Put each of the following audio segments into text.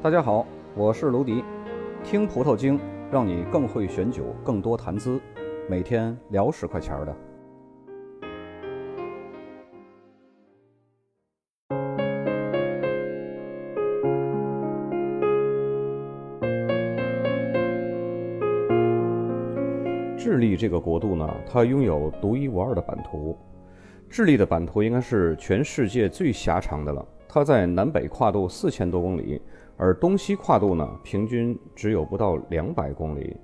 大家好，我是卢迪，听葡萄精，让你更会选酒，更多谈资，每天聊十块钱的。智利这个国度呢，它拥有独一无二的版图。智利的版图应该是全世界最狭长的了，它在南北跨度四千多公里。而东西跨度呢，平均只有不到两百公里，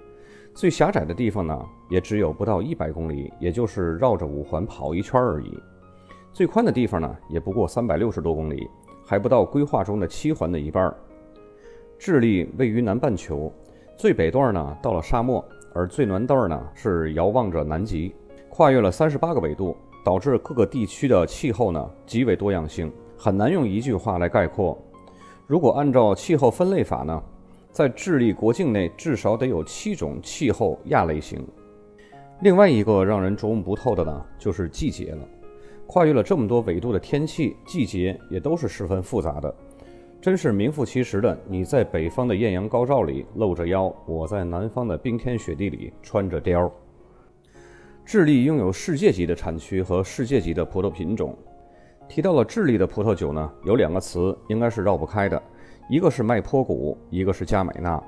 最狭窄的地方呢，也只有不到一百公里，也就是绕着五环跑一圈而已。最宽的地方呢，也不过三百六十多公里，还不到规划中的七环的一半。智利位于南半球，最北段呢到了沙漠，而最南段呢是遥望着南极，跨越了三十八个纬度，导致各个地区的气候呢极为多样性，很难用一句话来概括。如果按照气候分类法呢，在智利国境内至少得有七种气候亚类型。另外一个让人琢磨不透的呢，就是季节了。跨越了这么多纬度的天气，季节也都是十分复杂的，真是名副其实的。你在北方的艳阳高照里露着腰，我在南方的冰天雪地里穿着貂。智利拥有世界级的产区和世界级的葡萄品种。提到了智利的葡萄酒呢，有两个词应该是绕不开的，一个是麦坡谷，一个是加美纳。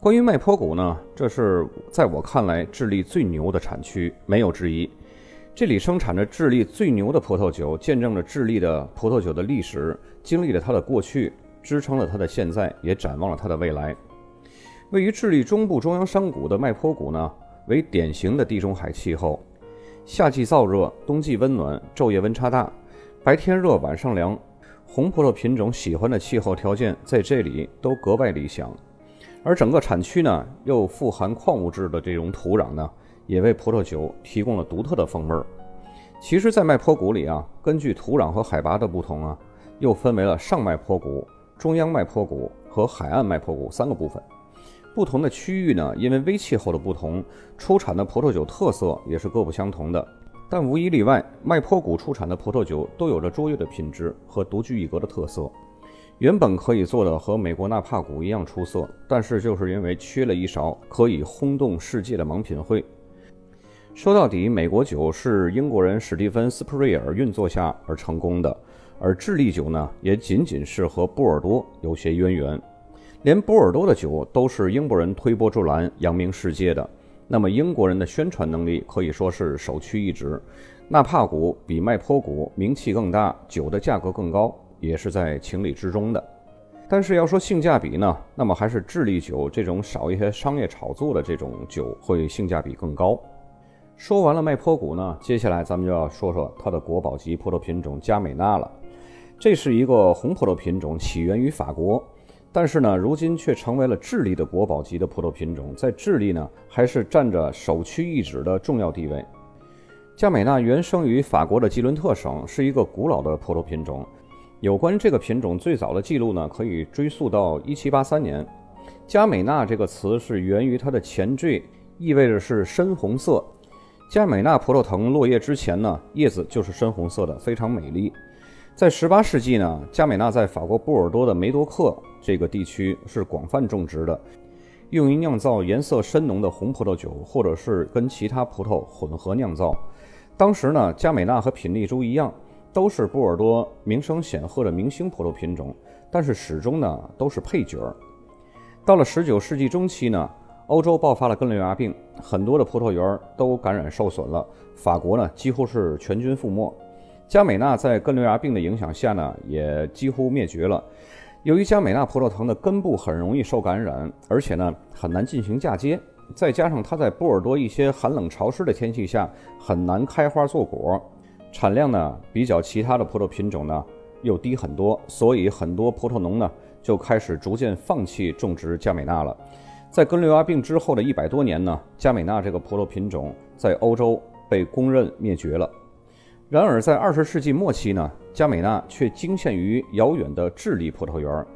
关于麦坡谷呢，这是在我看来智利最牛的产区，没有之一。这里生产着智利最牛的葡萄酒，见证了智利的葡萄酒的历史，经历了它的过去，支撑了它的现在，也展望了它的未来。位于智利中部中央山谷的麦坡谷呢，为典型的地中海气候，夏季燥热，冬季温暖，昼夜温差大。白天热，晚上凉，红葡萄品种喜欢的气候条件在这里都格外理想，而整个产区呢又富含矿物质的这种土壤呢，也为葡萄酒提供了独特的风味儿。其实，在麦坡谷里啊，根据土壤和海拔的不同啊，又分为了上麦坡谷、中央麦坡谷和海岸麦坡谷三个部分。不同的区域呢，因为微气候的不同，出产的葡萄酒特色也是各不相同的。但无一例外，麦坡谷出产的葡萄酒都有着卓越的品质和独具一格的特色。原本可以做的和美国纳帕谷一样出色，但是就是因为缺了一勺可以轰动世界的盲品会。说到底，美国酒是英国人史蒂芬·斯普瑞尔运作下而成功的，而智利酒呢，也仅仅是和波尔多有些渊源。连波尔多的酒都是英国人推波助澜、扬名世界的。那么英国人的宣传能力可以说是首屈一指，纳帕谷比麦坡谷名气更大，酒的价格更高，也是在情理之中的。但是要说性价比呢，那么还是智利酒这种少一些商业炒作的这种酒会性价比更高。说完了麦坡谷呢，接下来咱们就要说说它的国宝级葡萄品种加美纳了。这是一个红葡萄品种，起源于法国。但是呢，如今却成为了智利的国宝级的葡萄品种，在智利呢，还是占着首屈一指的重要地位。加美纳原生于法国的吉伦特省，是一个古老的葡萄品种。有关这个品种最早的记录呢，可以追溯到1783年。加美纳这个词是源于它的前缀，意味着是深红色。加美纳葡萄藤落叶之前呢，叶子就是深红色的，非常美丽。在18世纪呢，加美纳在法国波尔多的梅多克。这个地区是广泛种植的，用于酿造颜色深浓的红葡萄酒，或者是跟其他葡萄混合酿造。当时呢，加美纳和品丽珠一样，都是波尔多名声显赫的明星葡萄品种，但是始终呢都是配角。到了19世纪中期呢，欧洲爆发了根瘤牙病，很多的葡萄园都感染受损了，法国呢几乎是全军覆没。加美纳在根瘤芽病的影响下呢，也几乎灭绝了。由于加美纳葡萄藤的根部很容易受感染，而且呢很难进行嫁接，再加上它在波尔多一些寒冷潮湿的天气下很难开花做果，产量呢比较其他的葡萄品种呢又低很多，所以很多葡萄农呢就开始逐渐放弃种植加美纳了。在根瘤芽病之后的一百多年呢，加美纳这个葡萄品种在欧洲被公认灭绝了。然而，在二十世纪末期呢，加美纳却惊现于遥远的智利葡萄园。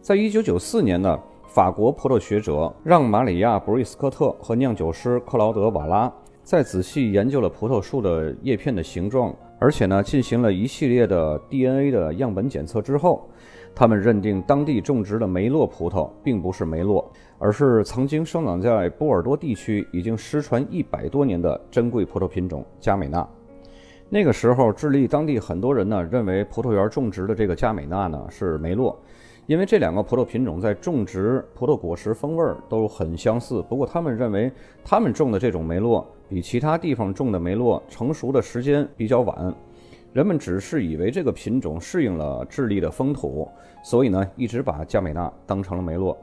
在一九九四年呢，法国葡萄学者让·马里亚·布瑞斯科特和酿酒师克劳德·瓦拉在仔细研究了葡萄树的叶片的形状，而且呢，进行了一系列的 DNA 的样本检测之后，他们认定当地种植的梅洛葡萄并不是梅洛，而是曾经生长在波尔多地区已经失传一百多年的珍贵葡萄品种加美纳。那个时候，智利当地很多人呢认为葡萄园种植的这个佳美纳呢是梅洛，因为这两个葡萄品种在种植葡萄果实风味都很相似。不过，他们认为他们种的这种梅洛比其他地方种的梅洛成熟的时间比较晚。人们只是以为这个品种适应了智利的风土，所以呢一直把佳美纳当成了梅洛。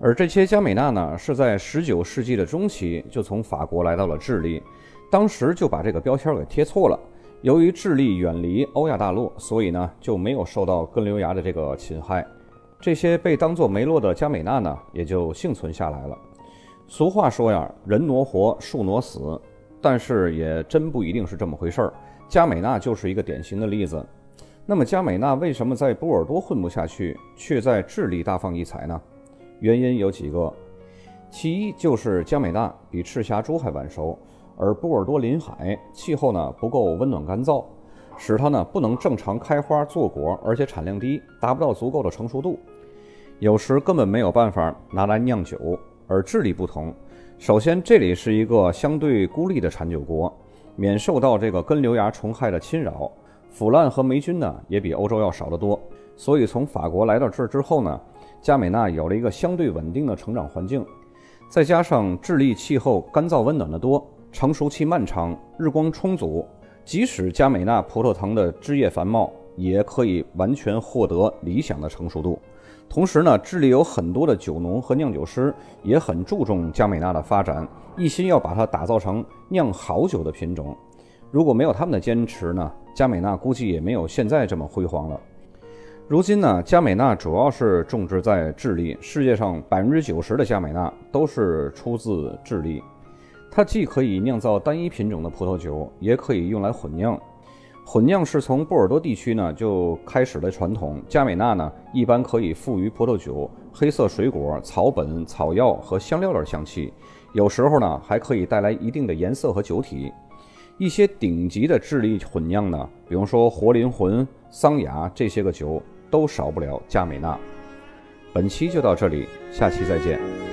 而这些佳美纳呢是在19世纪的中期就从法国来到了智利。当时就把这个标签给贴错了。由于智利远离欧亚大陆，所以呢就没有受到根瘤蚜的这个侵害。这些被当作梅洛的加美纳呢，也就幸存下来了。俗话说呀，人挪活，树挪死，但是也真不一定是这么回事儿。加美纳就是一个典型的例子。那么加美纳为什么在波尔多混不下去，却在智利大放异彩呢？原因有几个，其一就是加美纳比赤霞珠还晚熟。而波尔多临海，气候呢不够温暖干燥，使它呢不能正常开花做果，而且产量低，达不到足够的成熟度，有时根本没有办法拿来酿酒。而智利不同，首先这里是一个相对孤立的产酒国，免受到这个根瘤蚜虫害的侵扰，腐烂和霉菌呢也比欧洲要少得多。所以从法国来到这儿之后呢，加美纳有了一个相对稳定的成长环境，再加上智利气候干燥温暖的多。成熟期漫长，日光充足，即使加美纳葡萄藤的枝叶繁茂，也可以完全获得理想的成熟度。同时呢，智利有很多的酒农和酿酒师也很注重加美纳的发展，一心要把它打造成酿好酒的品种。如果没有他们的坚持呢，加美纳估计也没有现在这么辉煌了。如今呢，加美纳主要是种植在智利，世界上百分之九十的加美纳都是出自智利。它既可以酿造单一品种的葡萄酒，也可以用来混酿。混酿是从波尔多地区呢就开始的传统。加美纳呢一般可以赋予葡萄酒黑色水果、草本、草药和香料的香气，有时候呢还可以带来一定的颜色和酒体。一些顶级的智利混酿呢，比如说活灵魂、桑雅这些个酒，都少不了加美纳。本期就到这里，下期再见。